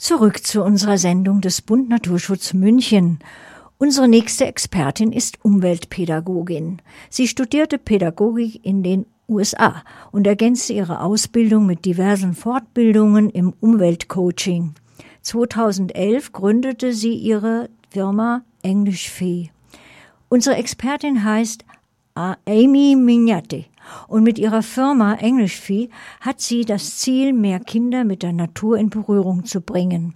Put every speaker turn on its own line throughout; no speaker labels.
Zurück zu unserer Sendung des Bund Naturschutz München. Unsere nächste Expertin ist Umweltpädagogin. Sie studierte Pädagogik in den USA und ergänzte ihre Ausbildung mit diversen Fortbildungen im Umweltcoaching. 2011 gründete sie ihre Firma Englischfee. Unsere Expertin heißt Amy Mignati und mit ihrer Firma Englischfee hat sie das Ziel, mehr Kinder mit der Natur in Berührung zu bringen.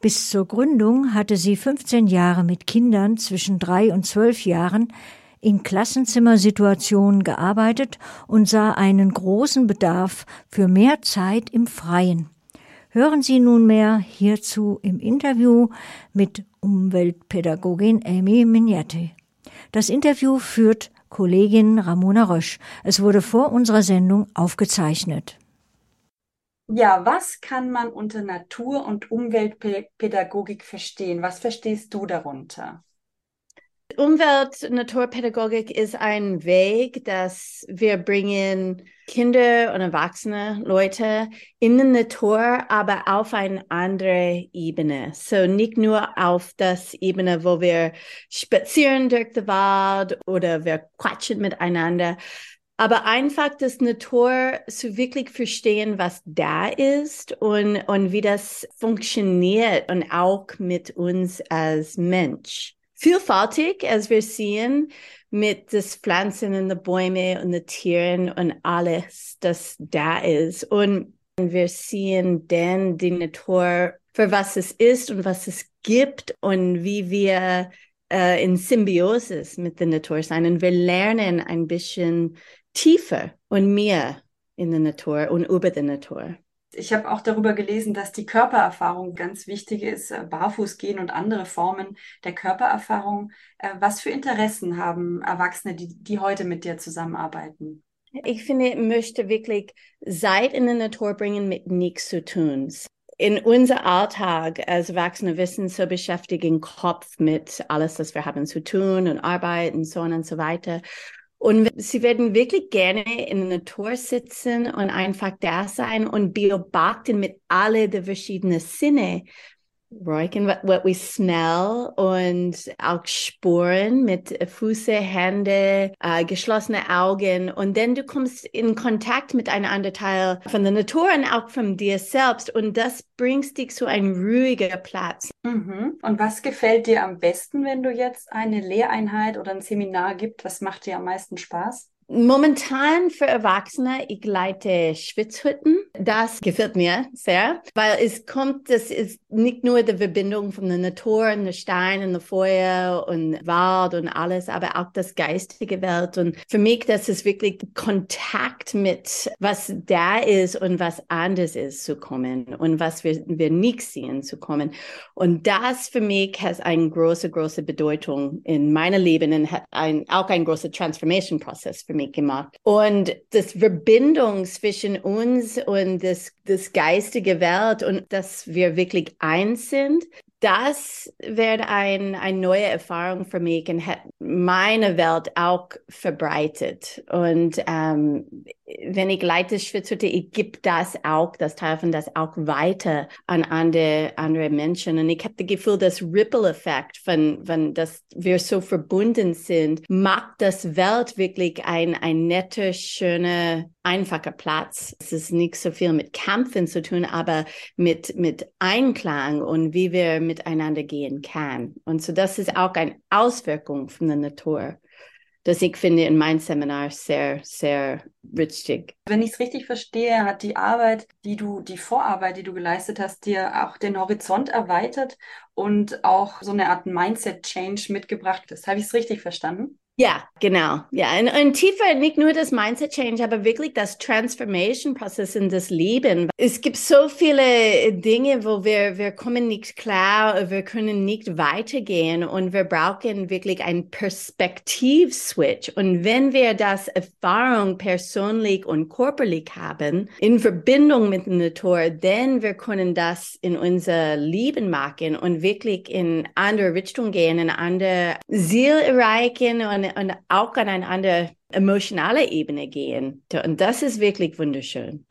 Bis zur Gründung hatte sie 15 Jahre mit Kindern zwischen drei und zwölf Jahren in Klassenzimmersituationen gearbeitet und sah einen großen Bedarf für mehr Zeit im Freien. Hören Sie nunmehr hierzu im Interview mit Umweltpädagogin Amy Mignati. Das Interview führt Kollegin Ramona Rösch. Es wurde vor unserer Sendung aufgezeichnet.
Ja, was kann man unter Natur- und Umweltpädagogik verstehen? Was verstehst du darunter?
Umwelt-Naturpädagogik ist ein Weg, dass wir bringen Kinder und erwachsene Leute in die Natur, aber auf eine andere Ebene. So nicht nur auf das Ebene, wo wir spazieren durch den Wald oder wir quatschen miteinander, aber einfach das Natur zu wirklich verstehen, was da ist und, und wie das funktioniert und auch mit uns als Mensch vielfältig, als wir sehen, mit den Pflanzen und den Bäumen und den Tieren und alles, das da ist. Und wir sehen dann die Natur für was es ist und was es gibt und wie wir äh, in Symbiosis mit der Natur sein. Und wir lernen ein bisschen tiefer und mehr in der Natur und über die Natur.
Ich habe auch darüber gelesen, dass die Körpererfahrung ganz wichtig ist, äh, barfuß gehen und andere Formen der Körpererfahrung. Äh, was für Interessen haben Erwachsene, die, die heute mit dir zusammenarbeiten?
Ich finde, ich möchte wirklich Zeit in die Natur bringen mit nichts zu tun. In unser Alltag als Erwachsene wissen so beschäftigt im Kopf mit alles, was wir haben zu tun und arbeiten und so und so weiter. Und sie werden wirklich gerne in der Natur sitzen und einfach da sein und beobachten mit alle der verschiedenen Sinne, räuchern, what, what we smell und auch Spuren mit Füße, Hände, äh, geschlossene Augen und dann du kommst in Kontakt mit einem anderen Teil von der Natur und auch von dir selbst und das bringt dich zu einem ruhigen Platz.
Mhm. Und was gefällt dir am besten, wenn du jetzt eine Lehreinheit oder ein Seminar gibt? Was macht dir am meisten Spaß?
Momentan für Erwachsene, ich leite Schwitzhütten. Das gefällt mir sehr, weil es kommt, das ist nicht nur die Verbindung von der Natur und der Stein und der Feuer und Wald und alles, aber auch das geistige Welt. Und für mich, das ist wirklich Kontakt mit was da ist und was anders ist zu kommen und was wir, wir nicht sehen zu kommen. Und das für mich hat eine große, große Bedeutung in meinem Leben und hat ein, auch ein großer Transformation-Prozess für mich mitgemacht. Und das Verbindung zwischen uns und das, das geistige Welt und dass wir wirklich eins sind, das wäre ein, eine neue Erfahrung für mich und hat meine Welt auch verbreitet. Und ähm, wenn ich leite Schwitzhütte, ich gebe das auch, das Teil von das auch weiter an andere, andere Menschen. Und ich habe das Gefühl, das Ripple-Effekt von, von, dass wir so verbunden sind, macht das Welt wirklich ein, ein netter, schöner, einfacher Platz. Es ist nicht so viel mit Kämpfen zu tun, aber mit, mit Einklang und wie wir miteinander gehen kann. Und so das ist auch eine Auswirkung von der Natur das ich finde in meinem Seminar sehr, sehr wichtig.
Wenn ich es richtig verstehe, hat die Arbeit, die du, die Vorarbeit, die du geleistet hast, dir auch den Horizont erweitert und auch so eine Art Mindset-Change mitgebracht. Das habe ich es richtig verstanden?
Ja, genau. Ja, und, und tiefer nicht nur das Mindset Change, aber wirklich das Transformation Prozess in das Leben. Es gibt so viele Dinge, wo wir, wir kommen nicht klar, wir können nicht weitergehen und wir brauchen wirklich ein Perspektiv-Switch. Und wenn wir das Erfahrung persönlich und körperlich haben, in Verbindung mit der Natur, dann wir können das in unser Leben machen und wirklich in andere Richtung gehen, in andere Ziel erreichen und und auch an eine andere emotionale Ebene gehen. Und das ist wirklich wunderschön.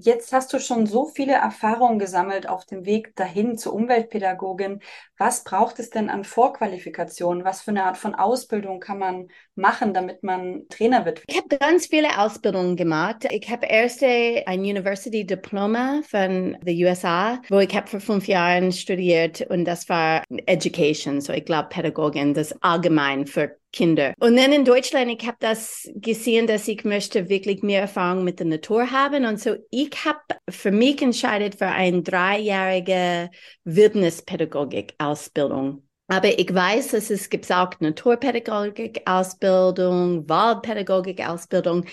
Jetzt hast du schon so viele Erfahrungen gesammelt auf dem Weg dahin zur Umweltpädagogin. Was braucht es denn an Vorqualifikationen? Was für eine Art von Ausbildung kann man machen, damit man Trainer wird?
Ich habe ganz viele Ausbildungen gemacht. Ich habe erst ein University Diploma von den USA, wo ich habe für fünf Jahre studiert und das war Education, so ich glaube Pädagogin, das allgemein für Kinder. Und dann in Deutschland, ich habe das gesehen, dass ich möchte wirklich mehr Erfahrung mit der Natur haben. Und so, ich habe für mich entscheidet für eine dreijährige Wildnispädagogik-Ausbildung. Aber ich weiß, dass es gibt auch Naturpädagogik-Ausbildung, Waldpädagogik-Ausbildung.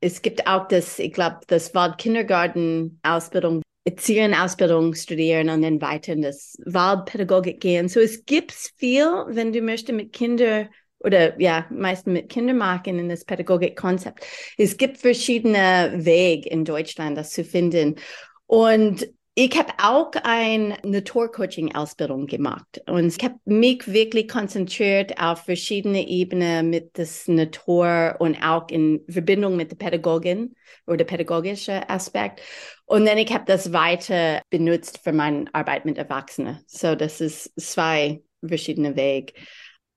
Es gibt auch das, ich glaube, das Waldkindergarten-Ausbildung, Erzieherin-Ausbildung studieren und dann weiter in das Waldpädagogik gehen. So es gibt viel, wenn du möchtest mit Kindern oder ja, meistens mit Kindermarken in das Pädagogikkonzept. Es gibt verschiedene Wege in Deutschland, das zu finden. Und ich habe auch eine Naturcoaching-Ausbildung gemacht und ich habe mich wirklich konzentriert auf verschiedene Ebenen mit das Natur und auch in Verbindung mit der Pädagogin oder pädagogische Aspekt. Und dann ich habe das weiter benutzt für meine Arbeit mit Erwachsenen. So, das ist zwei verschiedene Wege.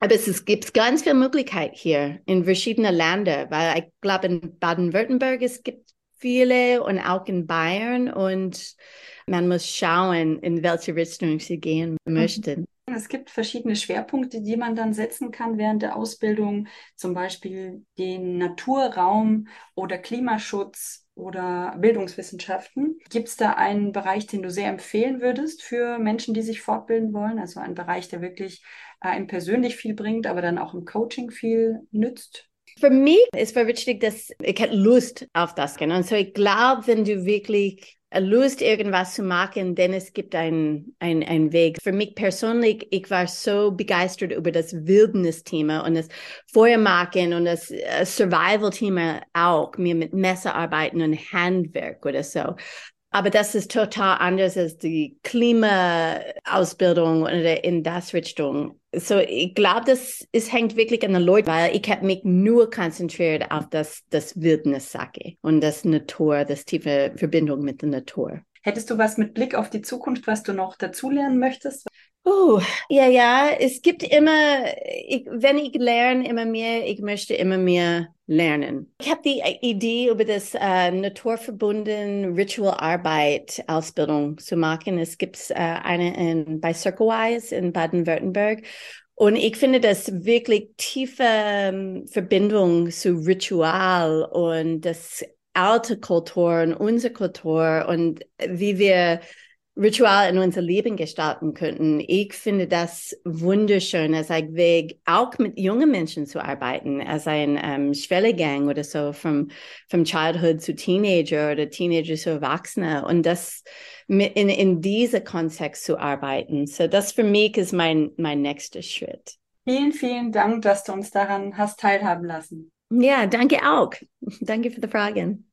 Aber es gibt ganz viele Möglichkeiten hier in verschiedenen Ländern, weil ich glaube, in Baden-Württemberg es gibt viele und auch in Bayern und man muss schauen, in welche Richtung sie gehen mhm. möchten.
Es gibt verschiedene Schwerpunkte, die man dann setzen kann während der Ausbildung, zum Beispiel den Naturraum oder Klimaschutz oder Bildungswissenschaften. Gibt es da einen Bereich, den du sehr empfehlen würdest für Menschen, die sich fortbilden wollen? Also ein Bereich, der wirklich einem persönlich viel bringt, aber dann auch im Coaching viel nützt?
Für mich ist es wichtig, dass ich Lust auf das. Und so ich glaube, wenn du wirklich Lust, irgendwas zu machen, denn es gibt einen ein Weg. Für mich persönlich, ich war so begeistert über das Wildnis-Thema und das Feuermachen und das äh, Survival-Thema auch, mir mit Messer arbeiten und Handwerk oder so. Aber das ist total anders als die Klimaausbildung oder in das Richtung. So, ich glaube, das es hängt wirklich an den Leuten, weil ich habe mich nur konzentriert auf das, das Wildnis-Sache und das Natur, das tiefe Verbindung mit der Natur.
Hättest du was mit Blick auf die Zukunft, was du noch dazulernen möchtest?
Oh, ja, ja, es gibt immer, ich, wenn ich lerne immer mehr, ich möchte immer mehr lernen. Ich habe die Idee über das äh, naturverbunden Ritual Arbeit Ausbildung zu machen. Es gibt äh, eine in, bei Circlewise in Baden-Württemberg. Und ich finde das wirklich tiefe ähm, Verbindung zu Ritual und das alte Kultur und unsere Kultur und wie wir Ritual in unser Leben gestalten könnten. Ich finde das wunderschön als ein Weg, auch mit jungen Menschen zu arbeiten, als ein ähm, Schwellegang oder so, vom, vom Childhood zu Teenager oder Teenager zu Erwachsener und das mit in, in diesem Kontext zu arbeiten. So das für mich ist mein, mein nächster Schritt.
Vielen, vielen Dank, dass du uns daran hast teilhaben lassen.
Ja, danke auch. Danke für die Fragen.